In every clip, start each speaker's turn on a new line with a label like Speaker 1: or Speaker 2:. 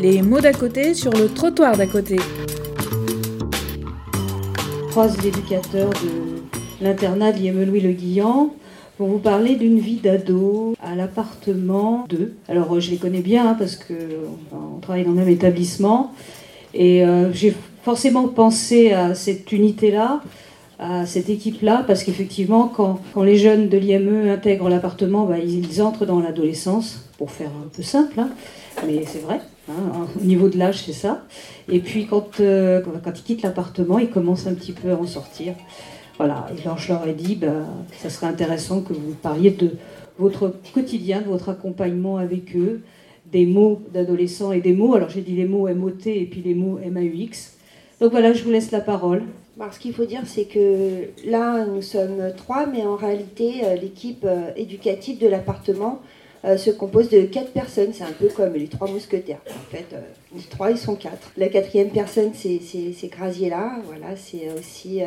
Speaker 1: Les mots d'à côté sur le trottoir d'à côté.
Speaker 2: Trois éducateurs de l'internat de Louis Le Guillan pour vous parler d'une vie d'ado à l'appartement 2. Alors je les connais bien hein, parce qu'on travaille dans le même établissement et euh, j'ai forcément pensé à cette unité-là, à cette équipe-là, parce qu'effectivement quand, quand, les jeunes de l'IME intègrent l'appartement, bah, ils, entrent dans l'adolescence, pour faire un peu simple, hein. mais c'est vrai. Hein, au niveau de l'âge, c'est ça. Et puis quand, euh, quand ils quittent l'appartement, ils commencent un petit peu à en sortir. Voilà, et alors je leur ai dit, bah, ça serait intéressant que vous parliez de votre quotidien, de votre accompagnement avec eux, des mots d'adolescents et des mots. Alors j'ai dit les mots MOT et puis les mots MAUX. Donc voilà, je vous laisse la parole.
Speaker 3: ce qu'il faut dire, c'est que là, nous sommes trois, mais en réalité, euh, l'équipe euh, éducative de l'appartement euh, se compose de quatre personnes. C'est un peu comme les trois mousquetaires. En fait, les trois, ils sont quatre. La quatrième personne, c'est Graziella. Voilà, c'est aussi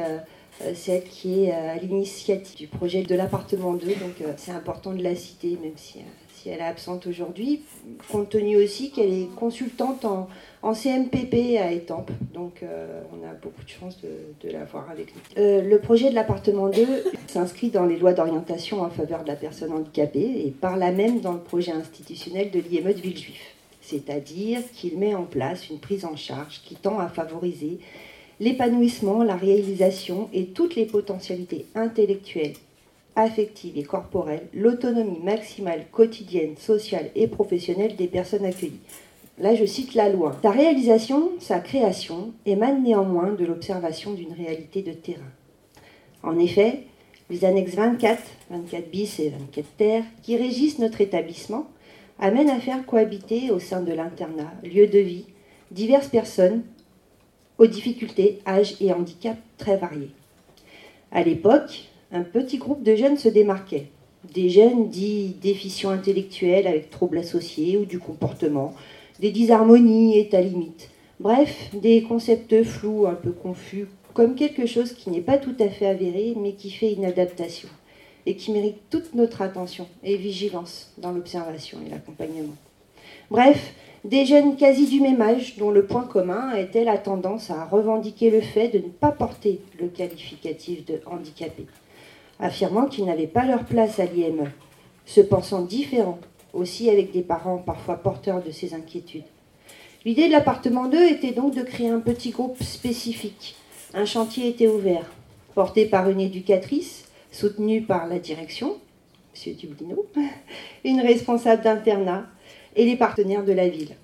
Speaker 3: euh, celle qui est euh, à l'initiative du projet de l'appartement 2. Donc euh, c'est important de la citer, même si, si elle est absente aujourd'hui, compte tenu aussi qu'elle est consultante en, en, CMPP à Étampes. Donc on a beaucoup de chance de, de la voir avec nous. le projet de l'appartement 2 s'inscrit dans les lois d'orientation en faveur de la personne handicapée et par là même dans le projet institutionnel de l'IME de Villejuif. C'est-à-dire qu'il met en place une prise en charge qui tend à favoriser l'épanouissement, la réalisation et toutes les potentialités intellectuelles, affectives et corporelles, l'autonomie maximale quotidienne, sociale et professionnelle des personnes accueillies. Là, je cite la loi. Sa réalisation, sa création émane néanmoins de l'observation d'une réalité de terrain. En effet, les annexes 24, 24 bis et 24 terre, qui régissent notre établissement, amènent à faire cohabiter au sein de l'internat, lieu de vie, diverses personnes aux difficultés, âges et handicaps très variés. À l'époque, un petit groupe de jeunes se démarquait. Des jeunes dits déficients intellectuels avec troubles associés ou du comportement, des disharmonies et à limite. Bref, des concepts flous, un peu confus, comme quelque chose qui n'est pas tout à fait avéré, mais qui fait une adaptation et qui mérite toute notre attention et vigilance dans l'observation et l'accompagnement. Bref, des jeunes quasi du même âge dont le point commun était la tendance à revendiquer le fait de ne pas porter le qualificatif de handicapé, affirmant qu'ils n'avaient pas leur place à l'IME, se pensant différents, aussi avec des parents parfois porteurs de ces inquiétudes. L'idée de l'appartement 2 était donc de créer un petit groupe spécifique. Un chantier était ouvert, porté par une éducatrice, soutenue par la direction, M. Dublino, une responsable d'internat, et les partenaires de la ville.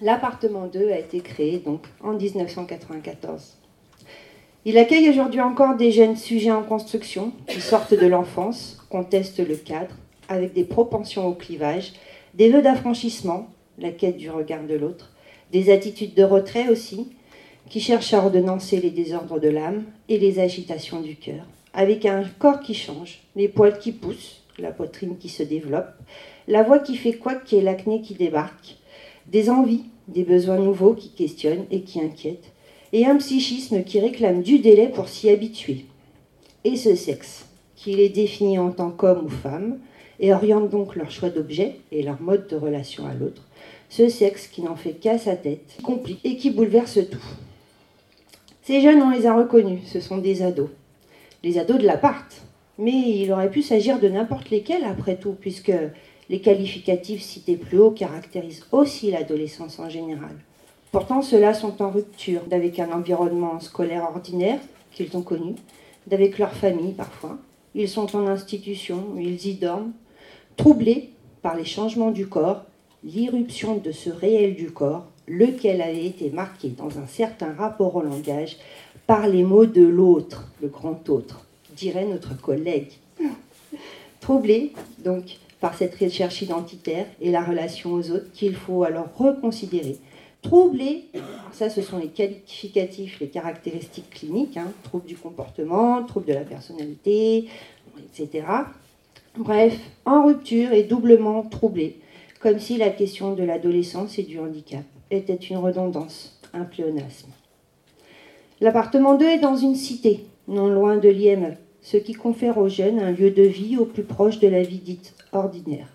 Speaker 3: L'appartement 2 a été créé donc en 1994. Il accueille aujourd'hui encore des jeunes sujets en construction qui sortent de l'enfance, contestent le cadre, avec des propensions au clivage, des vœux d'affranchissement, la quête du regard de l'autre, des attitudes de retrait aussi, qui cherchent à ordonnancer les désordres de l'âme et les agitations du cœur, avec un corps qui change, les poils qui poussent, la poitrine qui se développe, la voix qui fait quoi qui l'acné qui débarque, des envies, des besoins nouveaux qui questionnent et qui inquiètent, et un psychisme qui réclame du délai pour s'y habituer. Et ce sexe, qui les définit en tant qu'homme ou femme, et oriente donc leur choix d'objet et leur mode de relation à l'autre, ce sexe qui n'en fait qu'à sa tête, complique et qui bouleverse tout. Ces jeunes, on les a reconnus, ce sont des ados. Les ados de l'appart. Mais il aurait pu s'agir de n'importe lesquels après tout, puisque les qualificatifs cités plus haut caractérisent aussi l'adolescence en général. Pourtant, ceux-là sont en rupture d'avec un environnement scolaire ordinaire qu'ils ont connu, d'avec leur famille parfois. Ils sont en institution, ils y dorment, troublés par les changements du corps, l'irruption de ce réel du corps, lequel avait été marqué dans un certain rapport au langage par les mots de l'autre, le grand autre, dirait notre collègue. Troublés, donc, par cette recherche identitaire et la relation aux autres qu'il faut alors reconsidérer. Troublé, ça ce sont les qualificatifs, les caractéristiques cliniques, hein, trouble du comportement, trouble de la personnalité, etc. Bref, en rupture et doublement troublé, comme si la question de l'adolescence et du handicap était une redondance, un pléonasme. L'appartement 2 est dans une cité, non loin de l'IME, ce qui confère aux jeunes un lieu de vie au plus proche de la vie dite ordinaire.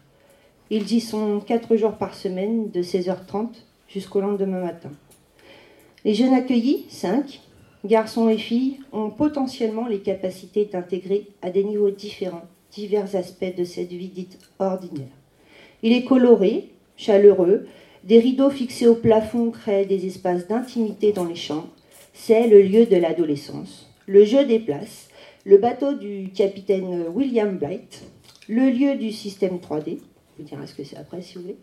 Speaker 3: Ils y sont quatre jours par semaine, de 16h30 jusqu'au lendemain matin. Les jeunes accueillis, 5, garçons et filles, ont potentiellement les capacités d'intégrer à des niveaux différents divers aspects de cette vie dite ordinaire. Il est coloré, chaleureux, des rideaux fixés au plafond créent des espaces d'intimité dans les chambres. C'est le lieu de l'adolescence. Le jeu des places, le bateau du capitaine William Blight, le lieu du système 3D, je vous dirai ce que c'est après si vous voulez,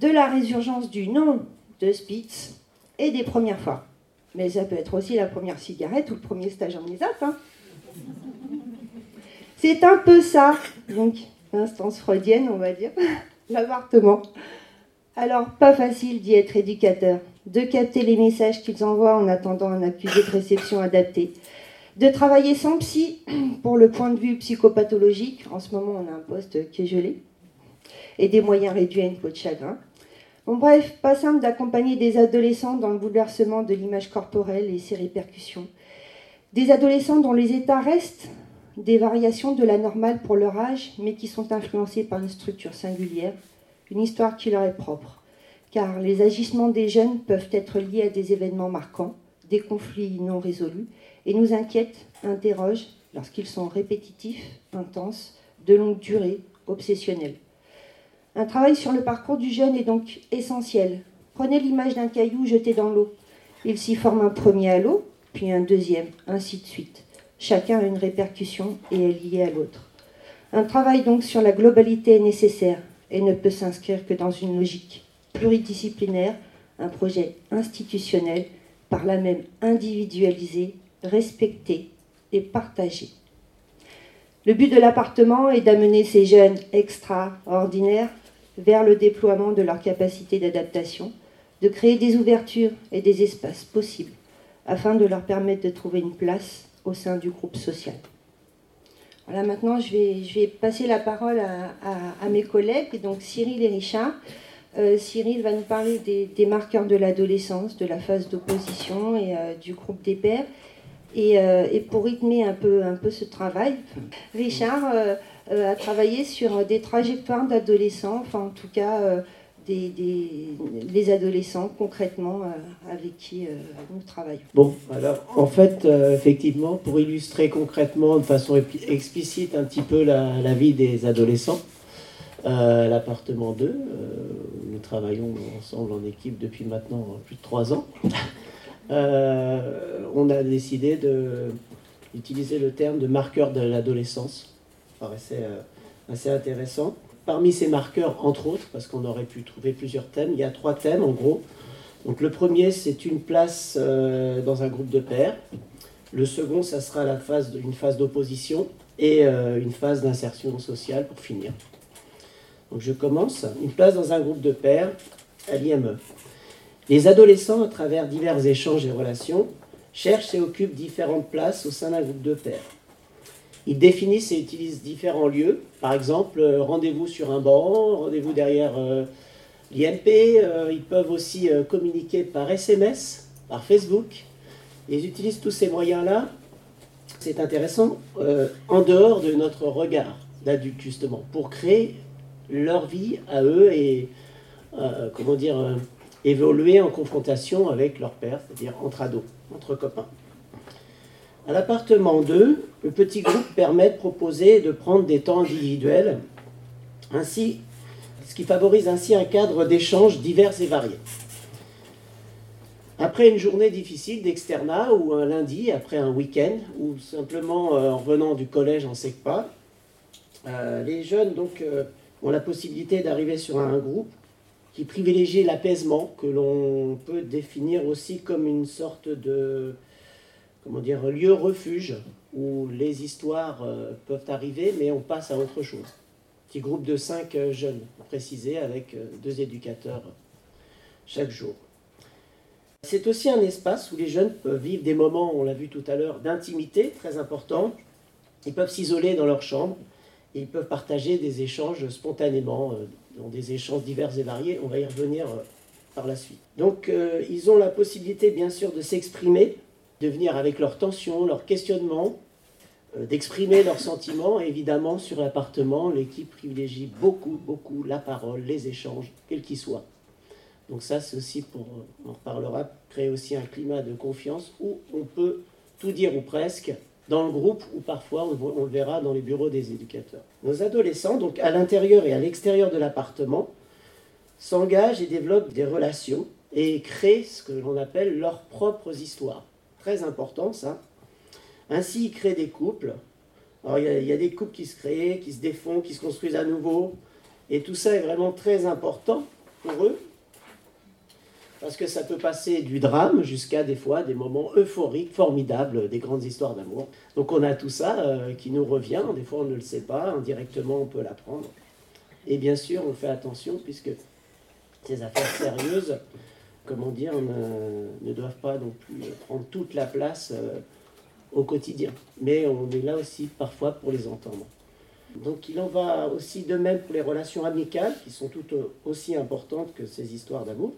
Speaker 3: de la résurgence du nom de Spitz et des premières fois. Mais ça peut être aussi la première cigarette ou le premier stage en ESAP. Hein. C'est un peu ça, donc, l'instance freudienne, on va dire, l'appartement. Alors, pas facile d'y être éducateur, de capter les messages qu'ils envoient en attendant un accusé de réception adapté, de travailler sans psy pour le point de vue psychopathologique. En ce moment, on a un poste qui est gelé, et des moyens réduits à une peau de chagrin. Bon, bref, pas simple d'accompagner des adolescents dans le bouleversement de l'image corporelle et ses répercussions. Des adolescents dont les états restent des variations de la normale pour leur âge, mais qui sont influencés par une structure singulière, une histoire qui leur est propre. Car les agissements des jeunes peuvent être liés à des événements marquants, des conflits non résolus, et nous inquiètent, interrogent, lorsqu'ils sont répétitifs, intenses, de longue durée, obsessionnels. Un travail sur le parcours du jeune est donc essentiel. Prenez l'image d'un caillou jeté dans l'eau. Il s'y forme un premier l'eau, puis un deuxième, ainsi de suite. Chacun a une répercussion et est lié à l'autre. Un travail donc sur la globalité est nécessaire et ne peut s'inscrire que dans une logique pluridisciplinaire, un projet institutionnel, par là même individualisé, respecté et partagé. Le but de l'appartement est d'amener ces jeunes extraordinaires vers le déploiement de leur capacité d'adaptation, de créer des ouvertures et des espaces possibles afin de leur permettre de trouver une place au sein du groupe social. Voilà, maintenant je vais, je vais passer la parole à, mes collègues, donc Cyril et Richard. Euh, Cyril va nous parler des, marqueurs de l'adolescence, de la phase d'opposition et euh, du groupe des pères. Et, euh, et, pour rythmer un peu, un peu ce travail, Richard a travaillé sur des trajectoires d'adolescents, enfin en tout cas des, adolescents concrètement euh, avec qui euh, nous travaillons.
Speaker 4: Bon, alors en fait, euh, effectivement, pour illustrer concrètement de façon explicite un petit peu la, vie des adolescents, l'appartement 2, nous travaillons ensemble en équipe depuis maintenant plus de trois ans. on a décidé d'utiliser le terme de marqueur de l'adolescence. Paraissait assez intéressant. Parmi ces marqueurs, entre autres, parce qu'on aurait pu trouver plusieurs thèmes, il y a trois thèmes en gros. Donc le premier, c'est une place euh, dans un groupe de pairs. Le second, ça sera la phase, une phase d'opposition et euh, une phase d'insertion sociale pour finir. Donc je commence. Une place dans un groupe de pairs à l'IME. Les adolescents, à travers divers échanges et relations, cherchent et occupent différentes places au sein d'un groupe de pairs. Ils définissent et utilisent différents lieux. Par exemple, euh, rendez-vous sur un banc, rendez-vous derrière euh, l'IMP. Euh, ils peuvent aussi communiquer par SMS, par Facebook. Ils utilisent tous ces moyens-là. C'est intéressant, en dehors de notre regard d'adulte, justement, pour créer leur vie à eux et, comment dire, évoluer en confrontation avec leur père, c'est-à-dire entre ados, entre copains. À l'appartement 2, le petit groupe permet de proposer de prendre des temps individuels, ainsi, ce qui favorise ainsi un cadre d'échange divers et variés. Après une journée difficile d'externat ou un lundi, après un week-end, ou simplement euh, en revenant du collège en SECPA, euh, les jeunes donc, euh, ont la possibilité d'arriver sur un groupe qui privilégie l'apaisement, que l'on peut définir aussi comme une sorte de comment dire, lieu refuge où les histoires euh, peuvent arriver, mais on passe à autre chose. Petit groupe de cinq euh, jeunes, précisé, avec euh, deux éducateurs chaque jour. C'est aussi un espace où les jeunes peuvent vivre des moments, on l'a vu tout à l'heure, d'intimité très importants. Ils peuvent s'isoler dans leur chambre et ils peuvent partager des échanges spontanément, dans des échanges divers et variés. On va y revenir par la suite. Donc ils ont la possibilité bien sûr de s'exprimer de venir avec leurs tensions, leurs questionnements, euh, d'exprimer leurs sentiments. évidemment, sur l'appartement, l'équipe privilégie beaucoup, beaucoup la parole, les échanges, quels qu'ils soient. Donc ça, c'est aussi pour, on en reparlera, créer aussi un climat de confiance où on peut tout dire ou presque dans le groupe ou parfois on, le verra dans les bureaux des éducateurs. Nos adolescents, donc à l'intérieur et à l'extérieur de l'appartement, s'engagent et développent des relations et créent ce que l'on appelle leurs propres histoires. Très important ça. Ainsi, ils créent des couples. Alors, il y, a, il y, a, des couples qui se créent, qui se défont, qui se construisent à nouveau. Et tout ça est vraiment très important pour eux parce que ça peut passer du drame jusqu'à des fois des moments euphoriques, formidables, des grandes histoires d'amour. Donc on a tout ça euh, qui nous revient, des fois on ne le sait pas, indirectement on peut l'apprendre. Et bien sûr on fait attention puisque ces affaires sérieuses, comment dire, ne, ne doivent pas non plus prendre toute la place euh, au quotidien. Mais on est là aussi parfois pour les entendre. Donc il en va aussi de même pour les relations amicales, qui sont toutes aussi importantes que ces histoires d'amour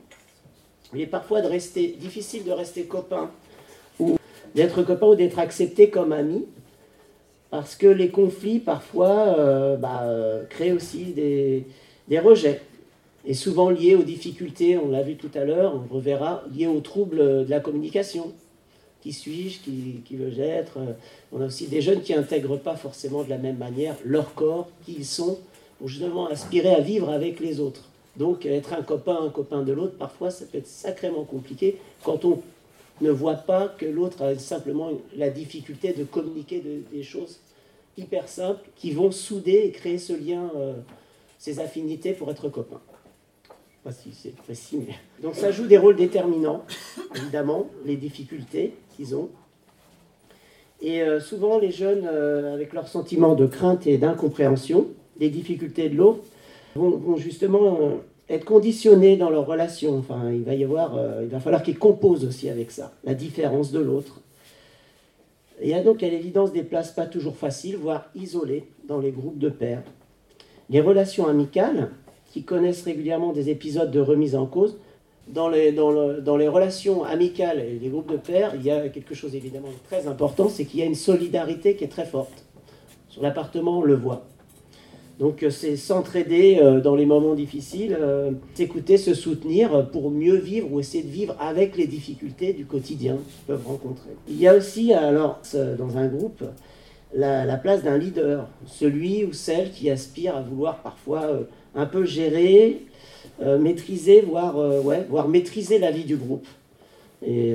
Speaker 4: il est parfois difficile de rester copain, ou d'être copain ou d'être accepté comme ami, parce que les conflits parfois euh, bah, euh, créent aussi des, des, rejets, et souvent liés aux difficultés, on l'a vu tout à l'heure, on reverra, liés aux troubles de la communication. Qui suis-je Qui, qui veux-je être? On a aussi des jeunes qui n'intègrent pas forcément de la même manière leur corps, qui ils sont, pour justement aspirer à vivre avec les autres. Donc être un copain, un copain de l'autre, parfois ça peut être sacrément compliqué quand on ne voit pas que l'autre a simplement la difficulté de communiquer des choses hyper simples qui vont souder et créer ce lien, euh, ces affinités pour être copain. Pas si c'est précis, mais... Donc ça joue des rôles déterminants, évidemment, les difficultés qu'ils ont. Et euh, souvent les jeunes, euh, avec leur sentiment de crainte et d'incompréhension, des difficultés de l'autre, vont, justement euh, être conditionnés dans leur relation. Enfin, il va y avoir, il va falloir qu'ils composent aussi avec ça, la différence de l'autre. Il y a donc à l'évidence des places pas toujours faciles, voire isolées dans les groupes de pairs. Les relations amicales, qui connaissent régulièrement des épisodes de remise en cause, dans les, dans, dans les relations amicales et les groupes de pairs, il y a quelque chose évidemment de très important, c'est qu'il y a une solidarité qui est très forte. Sur l'appartement, on le voit. Donc euh, c'est s'entraider euh, dans les moments difficiles, euh, s'écouter, se soutenir pour mieux vivre ou essayer de vivre avec les difficultés du quotidien qu'ils peuvent rencontrer. Il y a aussi alors dans un groupe la, place d'un leader, celui ou celle qui aspire à vouloir parfois un peu gérer, maîtriser, voire, ouais, voire maîtriser la vie du groupe. Et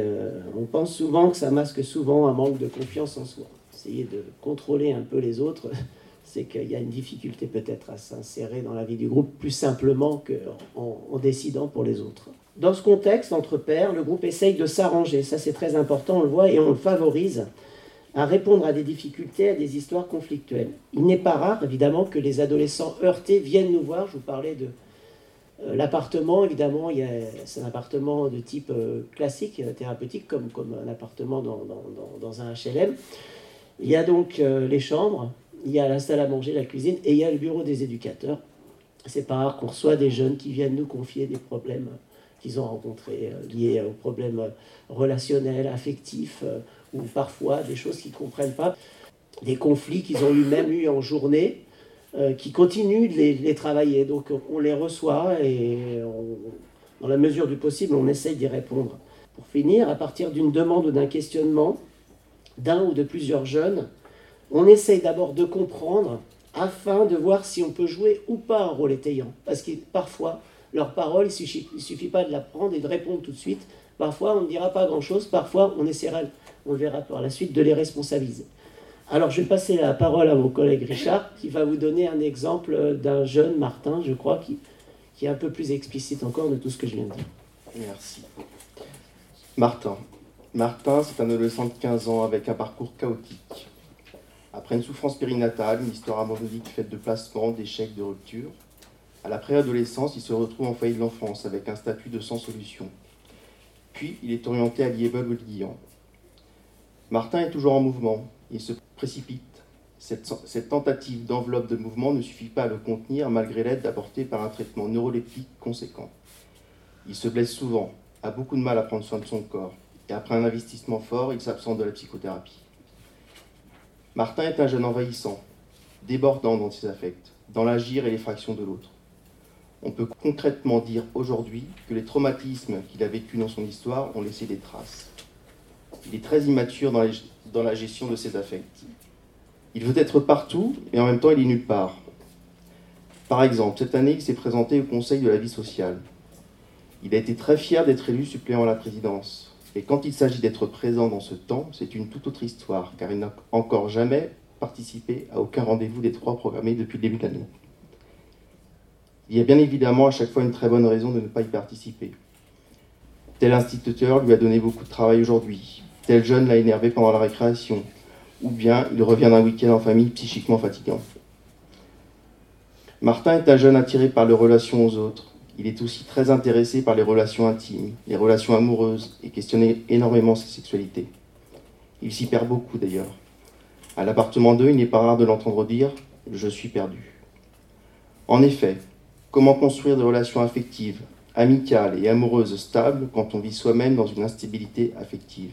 Speaker 4: on pense souvent que ça masque souvent un manque de confiance en soi. Essayer de contrôler un peu les autres, c'est qu'il y a une difficulté peut-être à s'insérer dans la vie du groupe plus simplement qu'en en décidant pour les autres. Dans ce contexte, entre pairs, le groupe essaye de s'arranger, ça c'est très important, on le voit, et on le favorise à répondre à des difficultés, à des histoires conflictuelles. Il n'est pas rare, évidemment, que les adolescents heurtés viennent nous voir. Je vous parlais de euh, l'appartement, évidemment, c'est un appartement de type euh, classique, euh, thérapeutique, comme, comme un appartement dans, dans, un HLM. Il y a donc les chambres, il y a la salle à manger, la cuisine, et il y a le bureau des éducateurs. C'est pas rare qu'on reçoit des jeunes qui viennent nous confier des problèmes qu'ils ont rencontrés liés aux problèmes relationnels, affectifs, ou parfois des choses qu'ils ne comprennent pas, des conflits qu'ils ont eu même eu en journée, euh, qui continuent de les, travailler. Donc on les reçoit et dans la mesure du possible, on essaye d'y répondre. Pour finir, à partir d'une demande ou d'un questionnement d'un ou de plusieurs jeunes, on essaye d'abord de comprendre afin de voir si on peut jouer ou pas un rôle étayant. Parce que parfois, leur parole, il ne suffit, suffit, pas de la prendre et de répondre tout de suite. Parfois, on ne dira pas grand-chose. Parfois, on essaiera, on le verra par la suite, de les responsabiliser. Alors, je vais passer la parole à mon collègue Richard, qui va vous donner un exemple d'un jeune Martin, je crois, qui, est un peu plus explicite encore de tout ce que je viens de dire.
Speaker 5: Merci. Martin. Martin, c'est un adolescent de 15 ans avec un parcours chaotique. Après une souffrance périnatale, une histoire amoureusique faite de placements, d'échecs, de ruptures, à la préadolescence, il se retrouve en foyer de l'enfance avec un statut de sans solution. Puis, il est orienté à Liebel ou. Martin est toujours en mouvement. Il se précipite. Cette, cette tentative d'enveloppe de mouvement ne suffit pas à le contenir malgré l'aide apportée par un traitement neuroleptique conséquent. Il se blesse souvent, a beaucoup de mal à prendre soin de son corps, et après un investissement fort, il s'absente de la psychothérapie. Martin est un jeune envahissant, débordant dans ses affects, dans l'agir et l'effraction de l'autre. On peut concrètement dire aujourd'hui que les traumatismes qu'il a vécus dans son histoire ont laissé des traces. Il est très immature dans la, gestion de ses affects. Il veut être partout et en même temps il est nulle part. Par exemple, cette année, il s'est présenté au Conseil de la vie sociale. Il a été très fier d'être élu suppléant à la présidence. Et quand il s'agit d'être présent dans ce temps, c'est une toute autre histoire, car il n'a encore jamais participé à aucun rendez-vous des trois programmés depuis le début de. Il y a bien évidemment à chaque fois une très bonne raison de ne pas y participer. Tel instituteur lui a donné beaucoup de travail aujourd'hui, tel jeune l'a énervé pendant la récréation, ou bien il revient d'un week-end en famille psychiquement fatigant. Martin est un jeune attiré par les relations aux autres. Il est aussi très intéressé par les relations intimes, les relations amoureuses, et questionne énormément sa sexualité. Il s'y perd beaucoup d'ailleurs. À l'appartement 2, il n'est pas rare de l'entendre dire ⁇ Je suis perdu ⁇ En effet, comment construire des relations affectives, amicales et amoureuses stables quand on vit soi-même dans une instabilité affective?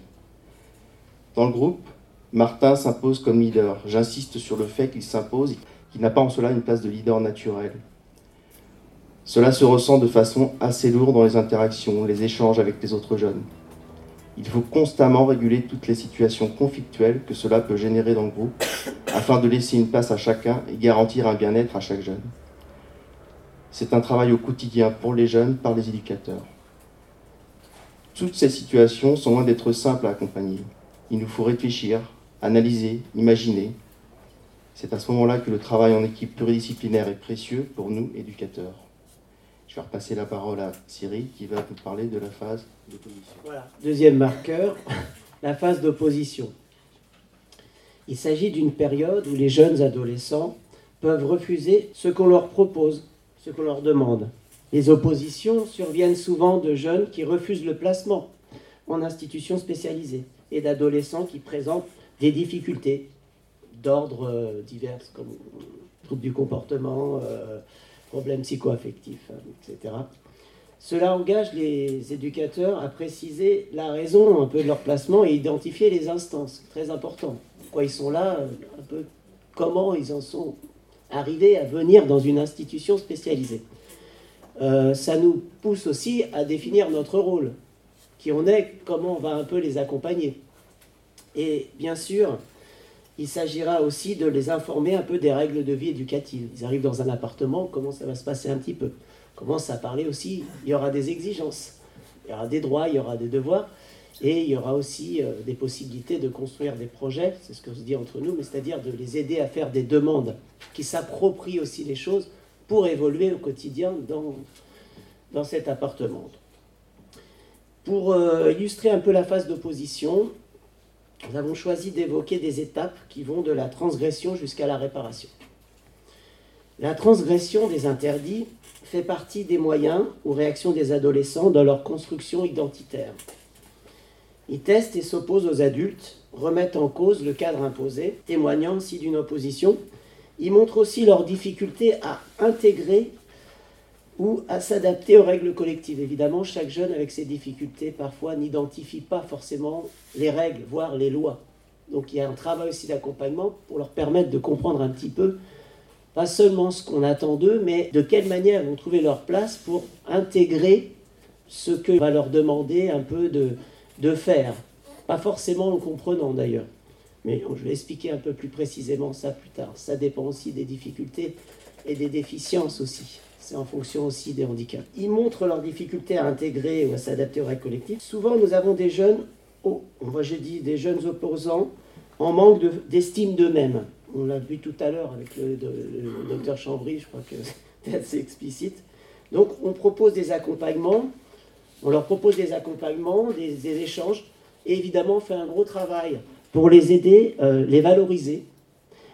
Speaker 5: Dans le groupe, Martin s'impose comme leader. J'insiste sur le fait qu'il s'impose qu'il n'a pas en cela une place de leader naturel. Cela se ressent de façon assez lourde dans les interactions, les échanges avec les autres jeunes. Il faut constamment réguler toutes les situations conflictuelles que cela peut générer dans le groupe afin de laisser une place à chacun et garantir un bien-être à chaque jeune. C'est un travail au quotidien pour les jeunes par les éducateurs. Toutes ces situations sont loin d'être simples à accompagner. Il nous faut réfléchir, analyser, imaginer, c'est à ce moment-là que le travail en équipe pluridisciplinaire est précieux pour nous, éducateurs. Je vais repasser la parole à Cyril qui va vous parler de la phase d'opposition.
Speaker 4: Voilà, deuxième marqueur, la phase d'opposition. Il s'agit d'une période où les jeunes adolescents peuvent refuser ce qu'on leur propose, ce qu'on leur demande. Les oppositions surviennent souvent de jeunes qui refusent le placement en institutions spécialisées et d'adolescents qui présentent des difficultés d'ordre euh, divers, comme troubles du comportement, euh, problèmes psychoaffectifs, hein, etc. Cela engage les éducateurs à préciser la raison un peu de leur placement et identifier les instances. Très important. Pourquoi ils sont là, euh, un peu comment ils en sont arrivés à venir dans une institution spécialisée. ça nous pousse aussi à définir notre rôle, qui on est, comment on va un peu les accompagner. Et bien sûr, il s'agira aussi de les informer un peu des règles de vie éducatives. Ils arrivent dans un appartement, comment ça va se passer un petit peu? Commence à parler aussi, il y aura des exigences, il y aura des droits, il y aura des devoirs, et il y aura aussi euh, des possibilités de construire des projets, c'est ce que se dit entre nous, mais c'est-à-dire de les aider à faire des demandes, qui s'approprient aussi les choses pour évoluer au quotidien dans, cet appartement. Pour euh, illustrer un peu la phase d'opposition, nous avons choisi d'évoquer des étapes qui vont de la transgression jusqu'à la réparation. La transgression des interdits fait partie des moyens ou réactions des adolescents dans leur construction identitaire. Ils testent et s'opposent aux adultes, remettent en cause le cadre imposé, témoignant aussi d'une opposition. Ils montrent aussi leur difficulté à intégrer ou à s'adapter aux règles collectives. Évidemment, chaque jeune avec ses difficultés parfois n'identifie pas forcément les règles, voire les lois. Donc il y a un travail aussi d'accompagnement pour leur permettre de comprendre un petit peu, pas seulement ce qu'on attend d'eux, mais de quelle manière ils vont trouver leur place pour intégrer ce que va leur demander un peu de, de faire. Pas forcément en comprenant d'ailleurs. Mais je vais expliquer un peu plus précisément ça plus tard. Ça dépend aussi des difficultés et des déficiences aussi c'est en fonction aussi des handicaps. Ils montrent leur difficulté à intégrer ou à s'adapter aux règles collectives. Souvent, nous avons des jeunes, oh, moi j'ai dit des jeunes opposants, en manque d'estime d'eux-mêmes. On l'a vu tout à l'heure avec le, docteur Chambry, je crois que c'est assez explicite. Donc, on propose des accompagnements, on leur propose des accompagnements, des, échanges, et évidemment, on fait un gros travail pour les aider, euh, les valoriser,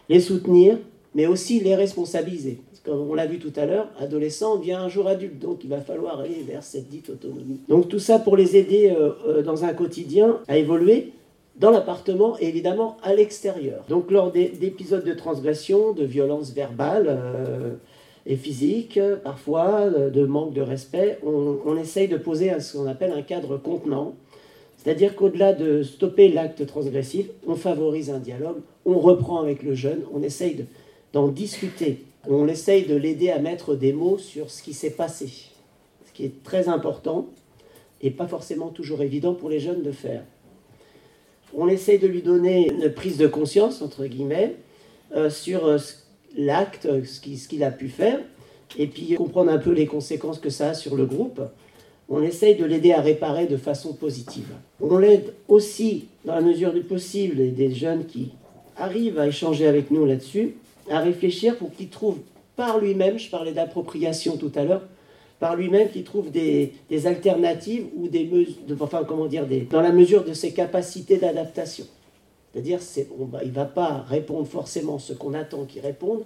Speaker 4: les soutenir, mais aussi les responsabiliser comme on l'a vu tout à l'heure, adolescent vient un jour adulte, donc il va falloir aller vers cette dite autonomie. Donc tout ça pour les aider euh, euh, dans un quotidien à évoluer dans l'appartement et évidemment à l'extérieur. Donc lors d'épisodes de transgression, de violence verbale euh, et physique, parfois de manque de respect, on, essaye de poser ce qu'on appelle un cadre contenant. C'est-à-dire qu'au-delà de stopper l'acte transgressif, on favorise un dialogue, on reprend avec le jeune, on essaye d'en discuter On essaye de l'aider à mettre des mots sur ce qui s'est passé, ce qui est très important et pas forcément toujours évident pour les jeunes de faire. On essaye de lui donner une prise de conscience, entre guillemets, euh, sur euh, l'acte, ce qu'il a pu faire, et puis comprendre un peu les conséquences que ça a sur le groupe. On essaye de l'aider à réparer de façon positive. On l'aide aussi, dans la mesure du possible, et des jeunes qui arrivent à échanger avec nous là-dessus, à réfléchir pour qu'il trouve par lui-même, je parlais d'appropriation tout à l'heure, par lui-même qu'il trouve des, alternatives ou des mesures, enfin comment dire, des, dans la mesure de ses capacités d'adaptation. C'est-à-dire, il ne va pas répondre forcément ce qu'on attend qu'il réponde,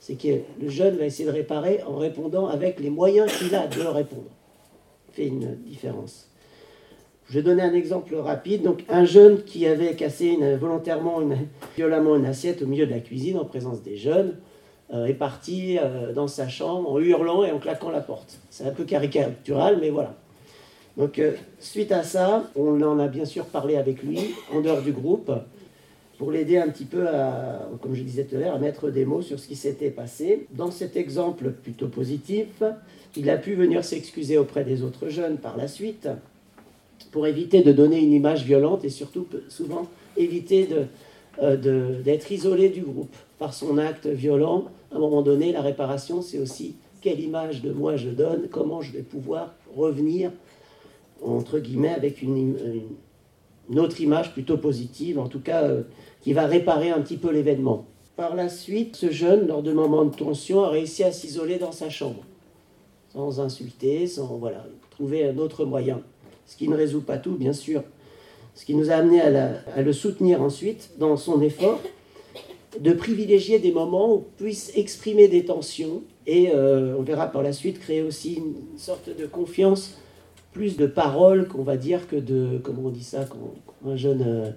Speaker 4: c'est que le jeune va essayer de réparer en répondant avec les moyens qu'il a de répondre. fait une différence. Je vais donner un exemple rapide. Donc, un jeune qui avait cassé volontairement, violemment une assiette au milieu de la cuisine en présence des jeunes euh, est parti euh, dans sa chambre en hurlant et en claquant la porte. C'est un peu caricatural, mais voilà. Donc, euh, suite à ça, on en a bien sûr parlé avec lui en dehors du groupe pour l'aider un petit peu à, comme je disais tout à l'heure, à mettre des mots sur ce qui s'était passé. Dans cet exemple plutôt positif, il a pu venir s'excuser auprès des autres jeunes par la suite pour éviter de donner une image violente et surtout souvent éviter euh, d'être isolé du groupe par son acte violent. À un moment donné, la réparation, c'est aussi quelle image de moi je donne, comment je vais pouvoir revenir, entre guillemets, avec une, autre image plutôt positive, en tout cas euh, qui va réparer un petit peu l'événement. Par la suite, ce jeune, lors de moments de tension, a réussi à s'isoler dans sa chambre, sans insulter, sans voilà, trouver un autre moyen. Ce qui ne résout pas tout, bien sûr. Ce qui nous a amené à, le soutenir ensuite dans son effort de privilégier des moments où puisse exprimer des tensions et euh, on verra par la suite créer aussi une sorte de confiance, plus de paroles qu'on va dire que de, comment on dit ça, quand, un jeune euh,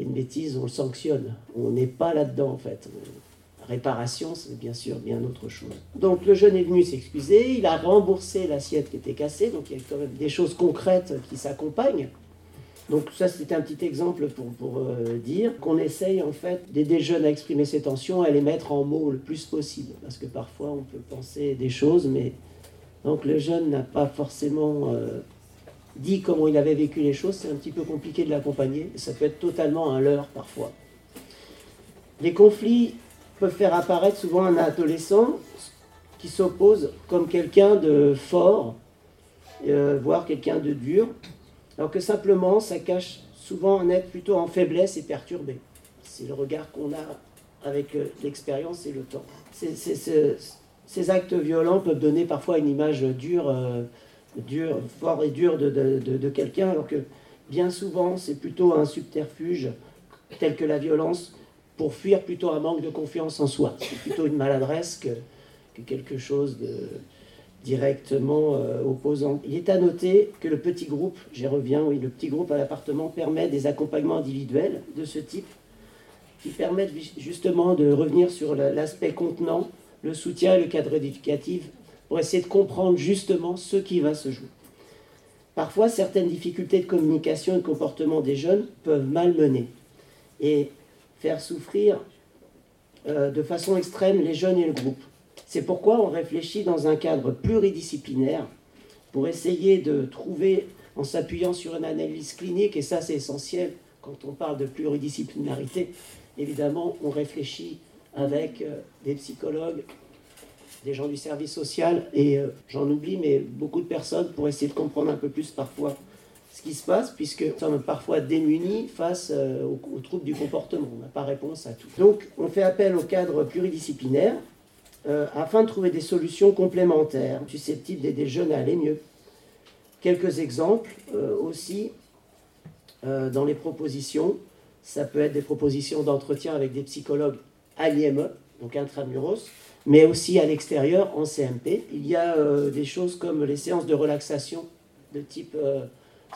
Speaker 4: une bêtise, on le sanctionne. On n'est pas là-dedans en fait. réparation, c'est bien sûr bien autre chose. Donc le jeune est venu s'excuser, il a remboursé l'assiette qui était cassée, donc il y a quand même des choses concrètes qui s'accompagnent. Donc ça, c'était un petit exemple pour, pour euh, dire qu'on essaye en fait d'aider les jeunes à exprimer ses tensions, à les mettre en mots le plus possible. Parce que parfois, on peut penser des choses, mais donc le jeune n'a pas forcément euh, dit comment il avait vécu les choses, c'est un petit peu compliqué de l'accompagner. Ça peut être totalement un leurre parfois. Les conflits peuvent faire apparaître souvent un adolescent qui s'oppose comme quelqu'un de fort, euh, voire quelqu'un de dur, alors que simplement ça cache souvent un être plutôt en faiblesse et perturbé. C'est le regard qu'on a avec euh, l'expérience et le temps. Ces actes violents peuvent donner parfois une image dure. Euh, dur, fort et dur de, quelqu'un, alors que bien souvent c'est plutôt un subterfuge tel que la violence pour fuir plutôt un manque de confiance en soi. C'est plutôt une maladresse que, quelque chose de directement euh, opposant. Il est à noter que le petit groupe, j'y reviens, oui, le petit groupe à l'appartement permet des accompagnements individuels de ce type qui permettent justement de revenir sur l'aspect contenant, le soutien et le cadre éducatif pour essayer de comprendre justement ce qui va se jouer. Parfois, certaines difficultés de communication et de comportement des jeunes peuvent malmener et faire souffrir euh, de façon extrême les jeunes et le groupe. C'est pourquoi on réfléchit dans un cadre pluridisciplinaire pour essayer de trouver, en s'appuyant sur une analyse clinique, et ça c'est essentiel quand on parle de pluridisciplinarité, évidemment on réfléchit avec euh, des psychologues, des gens du service social, et euh, j'en oublie, mais beaucoup de personnes pour essayer de comprendre un peu plus parfois ce qui se passe, puisque nous sommes parfois démunis face euh, aux, troubles du comportement. On n'a pas réponse à tout. Donc, on fait appel au cadre pluridisciplinaire afin de trouver des solutions complémentaires susceptibles d'aider les jeunes à aller mieux. Quelques exemples aussi dans les propositions. Ça peut être des propositions d'entretien avec des psychologues à l'IME, donc intramuros, mais aussi à l'extérieur en CMP. Il y a euh, des choses comme les séances de relaxation de type euh,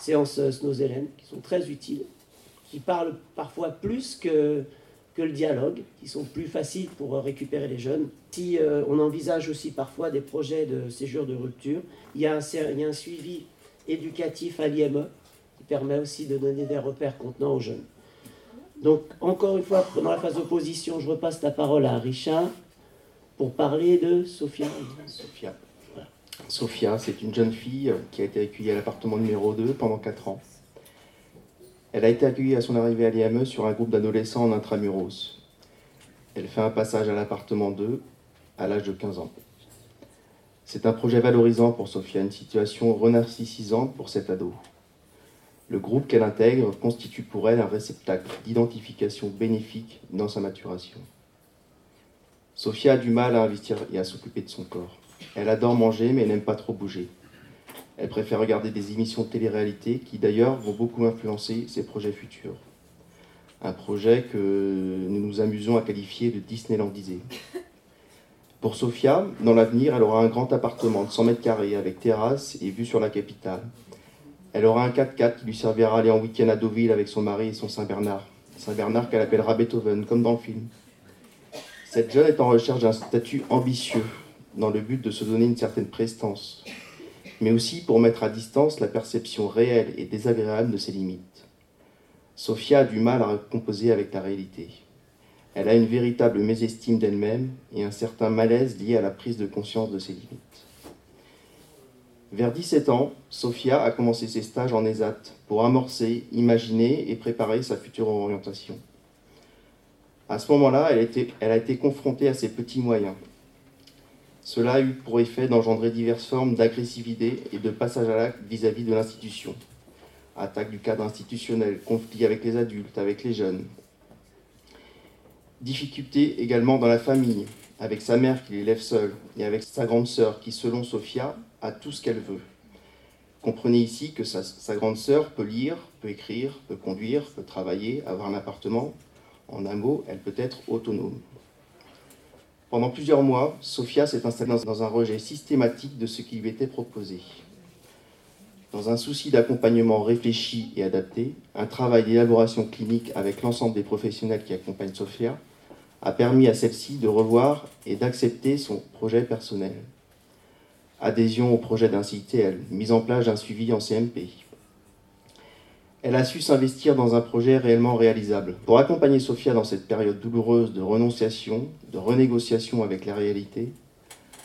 Speaker 4: séance Snozelen qui sont très utiles, qui parlent parfois plus que, que le dialogue, qui sont plus faciles pour récupérer les jeunes. Si euh, on envisage aussi parfois des projets de séjour de rupture, il y a un, il y a un suivi éducatif à l'IME qui permet aussi de donner des repères contenant aux jeunes. Donc, encore une fois, pendant la phase d'opposition, je repasse la parole à Richard pour parler de Sophia.
Speaker 5: Sophia. Sophia, c'est une jeune fille qui a été accueillie à l'appartement numéro 2 pendant 4 ans. Elle a été accueillie à son arrivée à l'IME sur un groupe d'adolescents en intramuros. Elle fait un passage à l'appartement 2 à l'âge de 15 ans. C'est un projet valorisant pour Sophia, une situation renarcissisante pour cet ado. Le groupe qu'elle intègre constitue pour elle un réceptacle d'identification bénéfique dans sa maturation. Sophia a du mal à investir et à s'occuper de son corps. Elle adore manger, mais n'aime pas trop bouger. Elle préfère regarder des émissions de télé-réalité qui d'ailleurs vont beaucoup influencer ses projets futurs. Un projet que nous nous amusons à qualifier de Disneylandisé. Pour Sophia, dans l'avenir, elle aura un grand appartement de 100 mètres carrés avec terrasse et vue sur la capitale. Elle aura un 4x4 qui lui servira à aller en week-end à Deauville avec son mari et son Saint-Bernard. Saint-Bernard qu'elle appellera Beethoven, comme dans le film. Cette jeune est en recherche d'un statut ambitieux, dans le but de se donner une certaine prestance, mais aussi pour mettre à distance la perception réelle et désagréable de ses limites. Sophia a du mal à composer avec la réalité. Elle a une véritable mésestime d'elle-même et un certain malaise lié à la prise de conscience de ses limites. Vers 17 ans, Sophia a commencé ses stages en ESAT pour amorcer, imaginer et préparer sa future orientation. À ce moment-là, elle, a été confrontée à ses petits moyens. Cela a eu pour effet d'engendrer diverses formes d'agressivité et de passage à l'acte vis-à-vis de l'institution. Attaque du cadre institutionnel, conflit avec les adultes, avec les jeunes. Difficultés également dans la famille, avec sa mère qui l'élève seule et avec sa grande sœur qui, selon Sophia, à tout ce qu'elle veut. Comprenez ici que sa, grande sœur peut lire, peut écrire, peut conduire, peut travailler, avoir un appartement. En un mot, elle peut être autonome. Pendant plusieurs mois, Sophia s'est installée dans un rejet systématique de ce qui lui était proposé. Dans un souci d'accompagnement réfléchi et adapté, un travail d'élaboration clinique avec l'ensemble des professionnels qui accompagnent Sophia a permis à celle-ci de revoir et d'accepter son projet personnel adhésion au projet d'un CITL, mise en place d'un suivi en CMP. Elle a su s'investir dans un projet réellement réalisable. Pour accompagner Sophia dans cette période douloureuse de renonciation, de renégociation avec la réalité,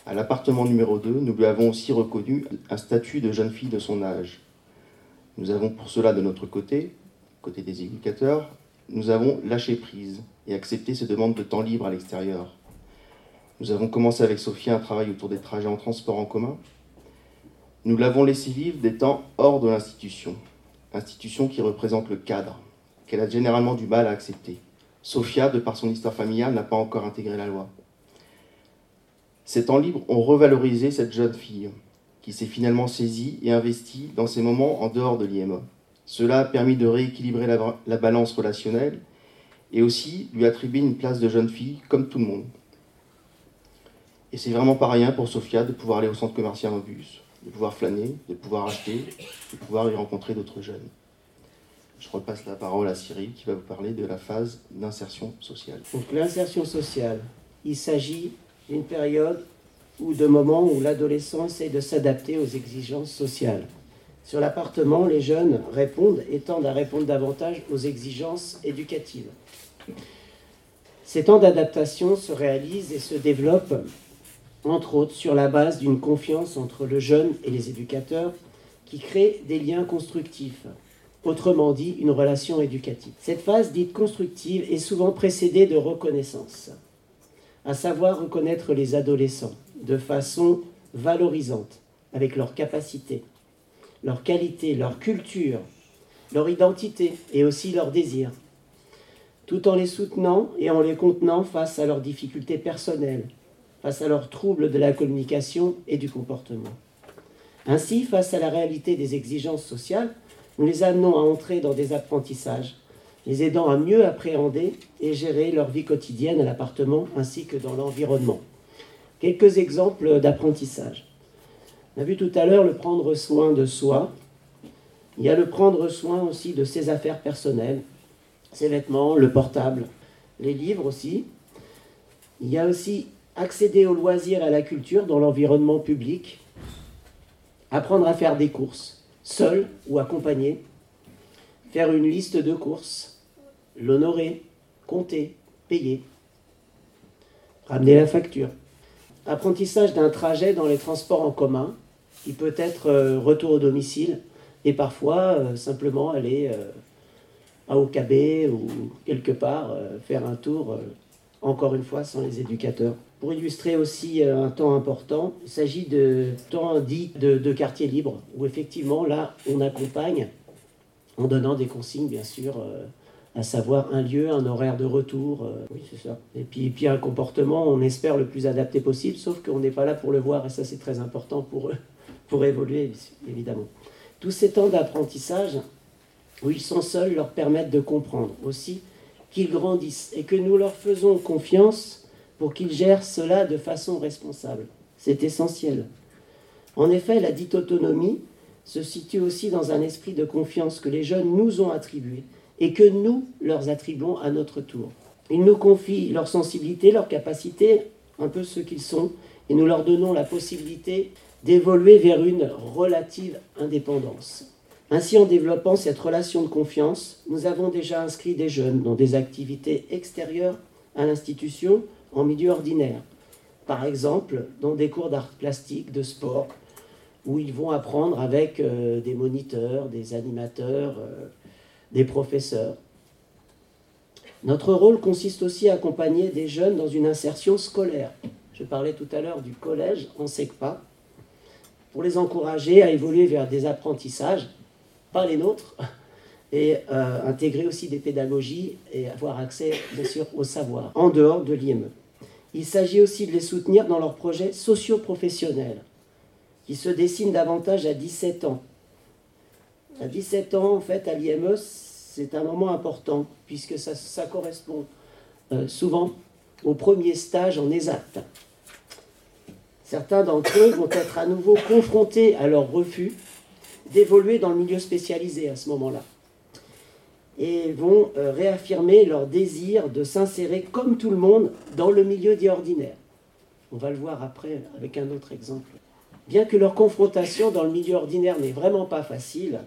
Speaker 5: à l'appartement numéro 2, nous lui avons aussi reconnu un statut de jeune fille de son âge. Nous avons pour cela de notre côté, côté des éducateurs, nous avons lâché prise et accepté ces demandes de temps libre à l'extérieur. Nous avons commencé avec Sophia un travail autour des trajets en transport en commun. Nous l'avons laissé vivre des temps hors de l'institution, institution qui représente le cadre, qu'elle a généralement du mal à accepter. Sophia, de par son histoire familiale, n'a pas encore intégré la loi. Ces temps libres ont revalorisé cette jeune fille, qui s'est finalement saisie et investie dans ces moments en dehors de l'IME. Cela a permis de rééquilibrer la balance relationnelle et aussi lui attribuer une place de jeune fille comme tout le monde. Et c'est vraiment pas rien pour Sofia de pouvoir aller au centre commercial en bus, de pouvoir flâner, de pouvoir acheter, de pouvoir y rencontrer d'autres jeunes. Je repasse la parole à Cyril qui va vous parler de la phase d'insertion sociale.
Speaker 4: Donc l'insertion sociale, il s'agit d'une période ou de moments où l'adolescent essaie de s'adapter aux exigences sociales. Sur l'appartement, les jeunes répondent et tendent à répondre davantage aux exigences éducatives. Ces temps d'adaptation se réalisent et se développent entre autres sur la base d'une confiance entre le jeune et les éducateurs qui crée des liens constructifs, autrement dit une relation éducative. Cette phase dite constructive est souvent précédée de reconnaissance, à savoir reconnaître les adolescents de façon valorisante, avec leurs capacités, leurs qualités, leur culture, leur identité et aussi leurs désirs, tout en les soutenant et en les contenant face à leurs difficultés personnelles, face à leurs troubles de la communication et du comportement. Ainsi, face à la réalité des exigences sociales, nous les amenons à entrer dans des apprentissages, les aidant à mieux appréhender et gérer leur vie quotidienne à l'appartement ainsi que dans l'environnement. Quelques exemples d'apprentissage. On a vu tout à l'heure le prendre soin de soi. Il y a le prendre soin aussi de ses affaires personnelles, ses vêtements, le portable, les livres aussi. Il y a aussi accéder aux loisirs et à la culture dans l'environnement public, apprendre à faire des courses, seul ou accompagné, faire une liste de courses, l'honorer, compter, payer, ramener la facture. Apprentissage d'un trajet dans les transports en commun, qui peut être euh, retour au domicile, et parfois euh, simplement aller euh, à OKB ou quelque part faire un tour, encore une fois, sans les éducateurs. Pour illustrer aussi un temps important, il s'agit de temps dit de, quartier libre, où effectivement, là, on accompagne en donnant des consignes, bien sûr, à savoir un lieu, un horaire de retour. Euh, oui, c'est ça. Et puis, puis un comportement, on espère le plus adapté possible, sauf qu'on n'est pas là pour le voir, et ça c'est très important pour pour évoluer, évidemment. Tous ces temps d'apprentissage, où ils sont seuls, leur permettent de comprendre aussi qu'ils grandissent et que nous leur faisons confiance pour qu'ils gèrent cela de façon responsable. C'est essentiel. En effet, la dite autonomie se situe aussi dans un esprit de confiance que les jeunes nous ont attribué et que nous leur attribuons à notre tour. Ils nous confient leur sensibilité, leur capacité, un peu ce qu'ils sont, et nous leur donnons la possibilité d'évoluer vers une relative indépendance. Ainsi, en développant cette relation de confiance, nous avons déjà inscrit des jeunes dans des activités extérieures à l'institution en milieu ordinaire. Par exemple, dans des cours d'art plastique, de sport, où ils vont apprendre avec euh, des moniteurs, des animateurs, euh, des professeurs. Notre rôle consiste aussi à accompagner des jeunes dans une insertion scolaire. Je parlais tout à l'heure du collège en SECPA, pour les encourager à évoluer vers des apprentissages, pas les nôtres, et euh, intégrer aussi des pédagogies et avoir accès, bien sûr, au savoir, en dehors de l'IME. Il s'agit aussi de les soutenir dans leurs projets socio-professionnels, qui se dessinent davantage à 17 ans, à 17 ans, en fait, à l'IME, c'est un moment important, puisque ça, correspond euh, souvent au premier stage en ESAT. Certains d'entre eux vont être à nouveau confrontés à leur refus d'évoluer dans le milieu spécialisé à ce moment-là. Et vont euh, réaffirmer leur désir de s'insérer comme tout le monde dans le milieu dit ordinaire. On va le voir après avec un autre exemple. Bien que leur confrontation dans le milieu ordinaire n'est vraiment pas facile,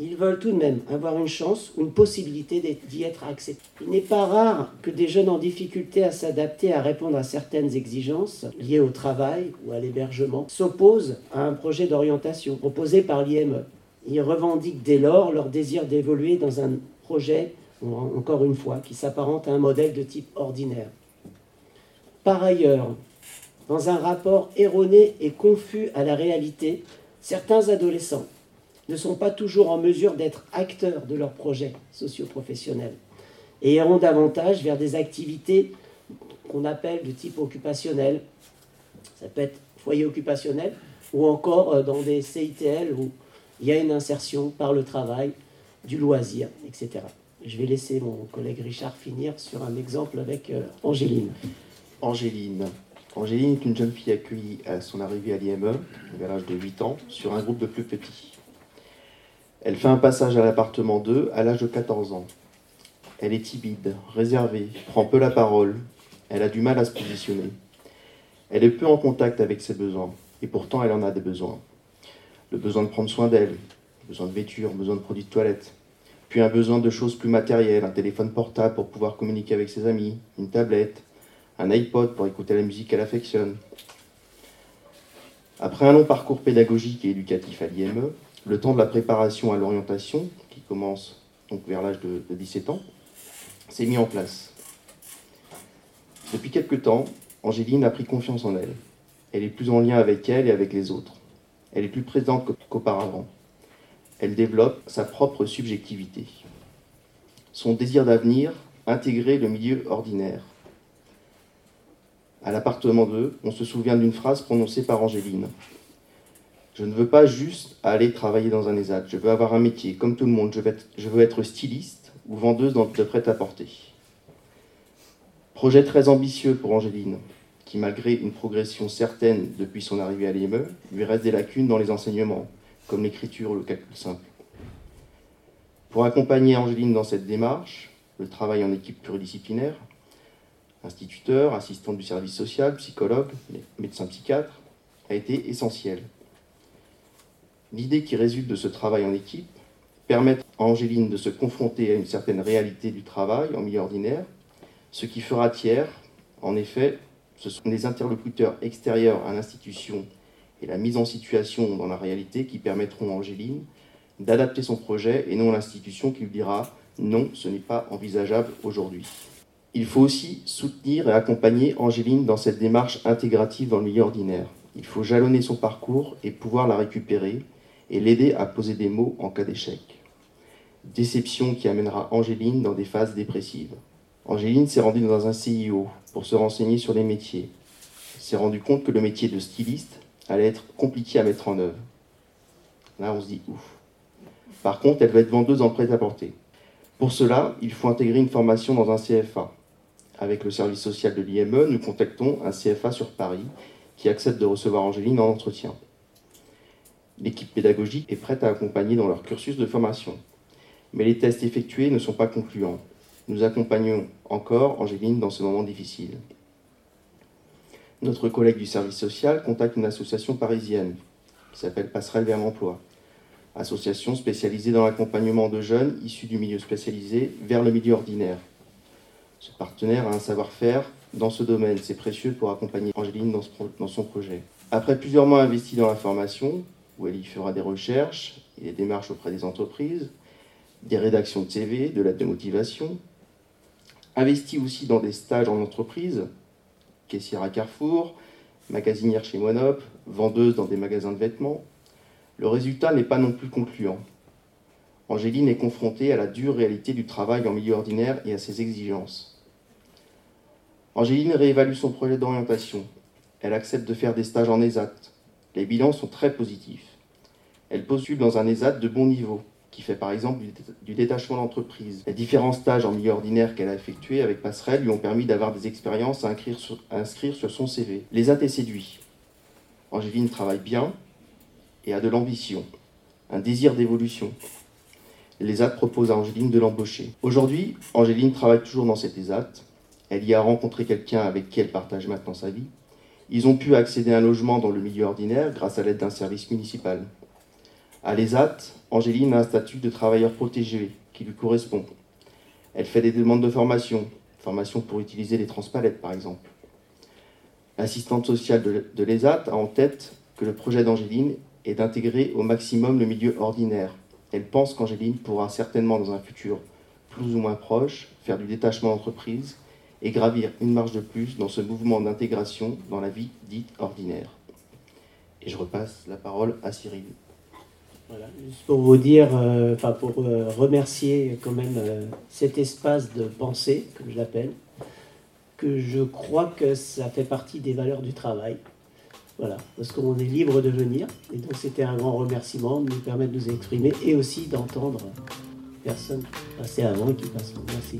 Speaker 4: ils veulent tout de même avoir une chance, une possibilité d'y être acceptés. Il n'est pas rare que des jeunes en difficulté à s'adapter, à répondre à certaines exigences liées au travail ou à l'hébergement s'opposent à un projet d'orientation proposé par l'IME. Ils revendiquent dès lors leur désir d'évoluer dans un projet, encore une fois, qui s'apparente à un modèle de type ordinaire. Par ailleurs, dans un rapport erroné et confus à la réalité, certains adolescents ne sont pas toujours en mesure d'être acteurs de leur projet socio-professionnel et iront davantage vers des activités qu'on appelle de type occupationnel. Ça peut être foyer occupationnel ou encore euh, dans des CITL où il y a une insertion par le travail, du loisir, etc. Je vais laisser mon collègue Richard finir sur un exemple avec euh, Angéline.
Speaker 5: Angéline. Angéline est une jeune fille accueillie à son arrivée à l'IME, à l'âge de 8 ans, sur un groupe de plus petits. Elle fait un passage à l'appartement 2 à l'âge de 14 ans. Elle est timide, réservée, prend peu la parole, elle a du mal à se positionner. Elle est peu en contact avec ses besoins, et pourtant elle en a des besoins. Le besoin de prendre soin d'elle, besoin de vêture, besoin de produits de toilette, puis un besoin de choses plus matérielles, un téléphone portable pour pouvoir communiquer avec ses amis, une tablette, un iPod pour écouter la musique qu'elle affectionne. Après un long parcours pédagogique et éducatif à l'IME, le temps de la préparation à l'orientation, qui commence donc vers l'âge de, 17 ans, s'est mis en place. Depuis quelque temps, Angéline a pris confiance en elle. Elle est plus en lien avec elle et avec les autres. Elle est plus présente qu'auparavant. Elle développe sa propre subjectivité. Son désir d'avenir, intégrer le milieu ordinaire. À l'appartement 2, on se souvient d'une phrase prononcée par Angéline. Je ne veux pas juste aller travailler dans un ESAT. Je veux avoir un métier, comme tout le monde. Je veux être, styliste ou vendeuse de prêt-à-porter. Projet très ambitieux pour Angéline, qui, malgré une progression certaine depuis son arrivée à l'IME, lui reste des lacunes dans les enseignements, comme l'écriture ou le calcul simple. Pour accompagner Angéline dans cette démarche, le travail en équipe pluridisciplinaire, instituteur, assistant du service social, psychologue, médecin psychiatre, a été essentiel. L'idée qui résulte de ce travail en équipe permet à Angéline de se confronter à une certaine réalité du travail en milieu ordinaire, ce qui fera tiers, en effet, Ce sont les interlocuteurs extérieurs à l'institution et la mise en situation dans la réalité qui permettront à Angéline d'adapter son projet et non l'institution qui lui dira non, ce n'est pas envisageable aujourd'hui. Il faut aussi soutenir et accompagner Angéline dans cette démarche intégrative dans le milieu ordinaire. Il faut jalonner son parcours et pouvoir la récupérer et l'aider à poser des mots en cas d'échec. Déception qui amènera Angéline dans des phases dépressives. Angéline s'est rendue dans un CIO pour se renseigner sur les métiers. S'est rendu compte que le métier de styliste allait être compliqué à mettre en œuvre. Là, on se dit ouf. Par contre, elle va être vendeuse en prêt-à-porter. Pour cela, il faut intégrer une formation dans un CFA. Avec le service social de l'IME, nous contactons un CFA sur Paris qui accepte de recevoir Angéline en entretien. L'équipe pédagogique est prête à accompagner dans leur cursus de formation. Mais les tests effectués ne sont pas concluants. Nous accompagnons encore Angéline dans ce moment difficile. Notre collègue du service social contacte une association parisienne qui s'appelle Passerelle vers l'emploi, association spécialisée dans l'accompagnement de jeunes issus du milieu spécialisé vers le milieu ordinaire. Ce partenaire a un savoir-faire dans ce domaine, c'est précieux pour accompagner Angéline dans, son projet. Après plusieurs mois investis dans la formation, où elle y fera des recherches et des démarches auprès des entreprises, des rédactions de CV, de l'aide de motivation, investi aussi dans des stages en entreprise, caissière à Carrefour, magasinière chez Monop, vendeuse dans des magasins de vêtements. Le résultat n'est pas non plus concluant. Angéline est confrontée à la dure réalité du travail en milieu ordinaire et à ses exigences. Angéline réévalue son projet d'orientation. Elle accepte de faire des stages en ESAT. Les bilans sont très positifs. Elle postule dans un ESAT de bon niveau, qui fait par exemple du, détachement d'entreprise. Les différents stages en milieu ordinaire qu'elle a effectués avec Passerelle lui ont permis d'avoir des expériences à inscrire, sur, son CV. Les a séduits. Angéline travaille bien et a de l'ambition, un désir d'évolution. Les ESAT proposent à Angéline de l'embaucher. Aujourd'hui, Angéline travaille toujours dans cet ESAT. Elle y a rencontré quelqu'un avec qui elle partage maintenant sa vie. Ils ont pu accéder à un logement dans le milieu ordinaire grâce à l'aide d'un service municipal. À l'ESAT, Angéline a un statut de travailleur protégé qui lui correspond. Elle fait des demandes de formation, formation pour utiliser les transpalettes par exemple. L'assistante sociale de l'ESAT a en tête que le projet d'Angéline est d'intégrer au maximum le milieu ordinaire. Elle pense qu'Angéline pourra certainement dans un futur plus ou moins proche faire du détachement d'entreprise et gravir une marge de plus dans ce mouvement d'intégration dans la vie dite ordinaire. Et je repasse la parole à Cyril.
Speaker 4: Voilà, juste pour vous dire, euh, pour euh, remercier quand même euh, cet espace de pensée, comme je l'appelle, que je crois que ça fait partie des valeurs du travail. Voilà, parce qu'on est libre de venir, et donc c'était un grand remerciement de nous permettre de nous exprimer et aussi d'entendre personnes passer avant et qui passent. Merci.